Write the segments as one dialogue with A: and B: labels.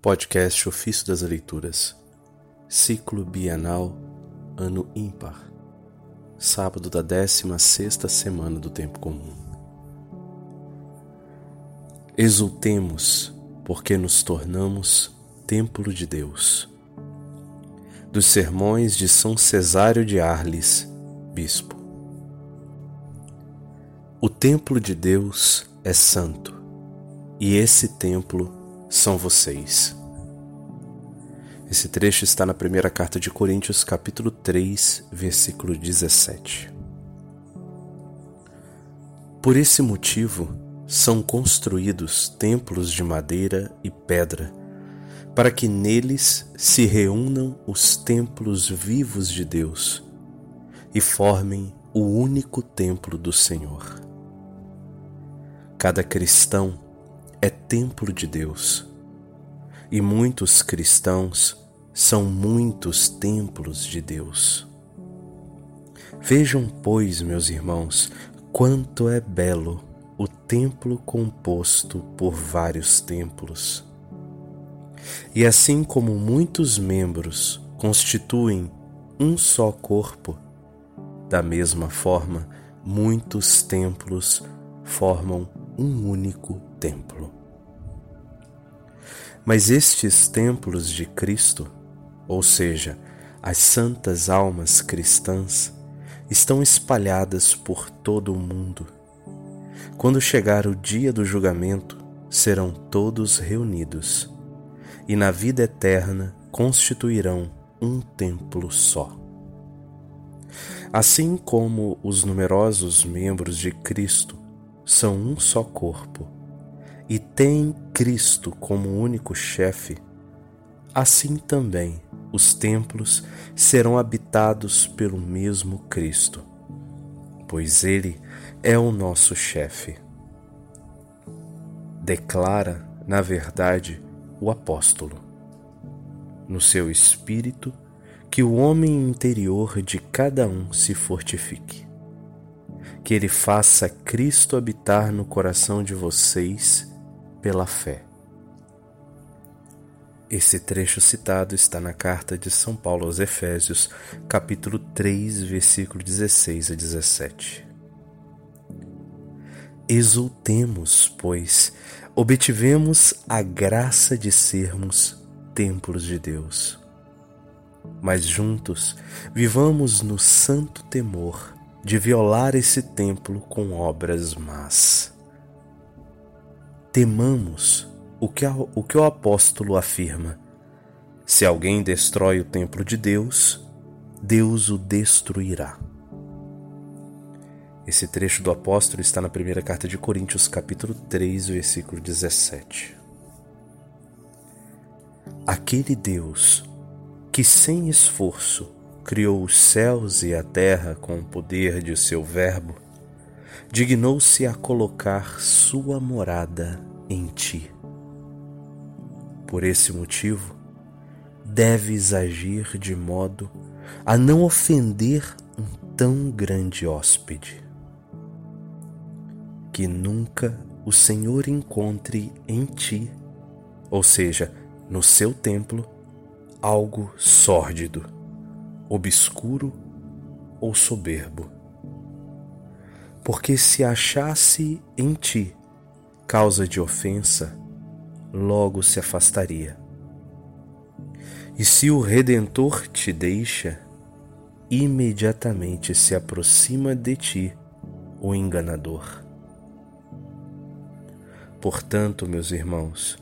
A: Podcast Ofício das Leituras, Ciclo Bienal, Ano Ímpar, sábado da 16 semana do Tempo Comum. Exultemos, porque nos tornamos Templo de Deus. Dos Sermões de São Cesário de Arles, Bispo. O templo de Deus é santo, e esse templo são vocês. Esse trecho está na primeira carta de Coríntios, capítulo 3, versículo 17. Por esse motivo, são construídos templos de madeira e pedra, para que neles se reúnam os templos vivos de Deus e formem o único templo do Senhor. Cada cristão é templo de Deus. E muitos cristãos são muitos templos de Deus. Vejam, pois, meus irmãos, quanto é belo o templo composto por vários templos. E assim como muitos membros constituem um só corpo, da mesma forma, muitos templos formam um único templo. Mas estes templos de Cristo, ou seja, as santas almas cristãs, estão espalhadas por todo o mundo. Quando chegar o dia do julgamento, serão todos reunidos, e na vida eterna constituirão um templo só. Assim como os numerosos membros de Cristo são um só corpo e têm Cristo como único chefe, assim também os templos serão habitados pelo mesmo Cristo, pois Ele é o nosso chefe. Declara, na verdade, o apóstolo. No seu espírito, que o homem interior de cada um se fortifique que Ele faça Cristo habitar no coração de vocês pela fé. Esse trecho citado está na carta de São Paulo aos Efésios, capítulo 3, versículo 16 a 17. Exultemos, pois, obtivemos a graça de sermos templos de Deus. Mas juntos vivamos no santo temor de violar esse templo com obras más. Temamos o que, o que o apóstolo afirma: se alguém destrói o templo de Deus, Deus o destruirá. Esse trecho do apóstolo está na primeira carta de Coríntios, capítulo 3, versículo 17. Aquele Deus que sem esforço criou os céus e a terra com o poder de seu Verbo, dignou-se a colocar sua morada em ti. Por esse motivo, deves agir de modo a não ofender um tão grande hóspede. Que nunca o Senhor encontre em ti, ou seja, no seu templo, algo sórdido obscuro ou soberbo. Porque se achasse em ti causa de ofensa, logo se afastaria. E se o Redentor te deixa, imediatamente se aproxima de ti o enganador. Portanto, meus irmãos,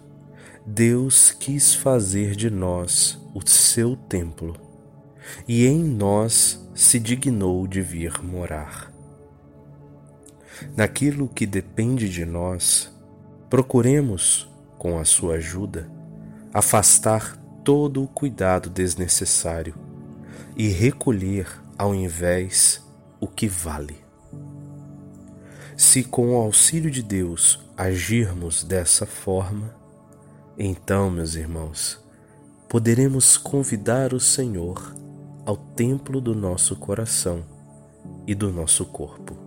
A: Deus quis fazer de nós o seu templo e em nós se dignou de vir morar. Naquilo que depende de nós, procuremos, com a sua ajuda, afastar todo o cuidado desnecessário e recolher ao invés o que vale. Se com o auxílio de Deus agirmos dessa forma, então, meus irmãos, poderemos convidar o Senhor ao templo do nosso coração e do nosso corpo.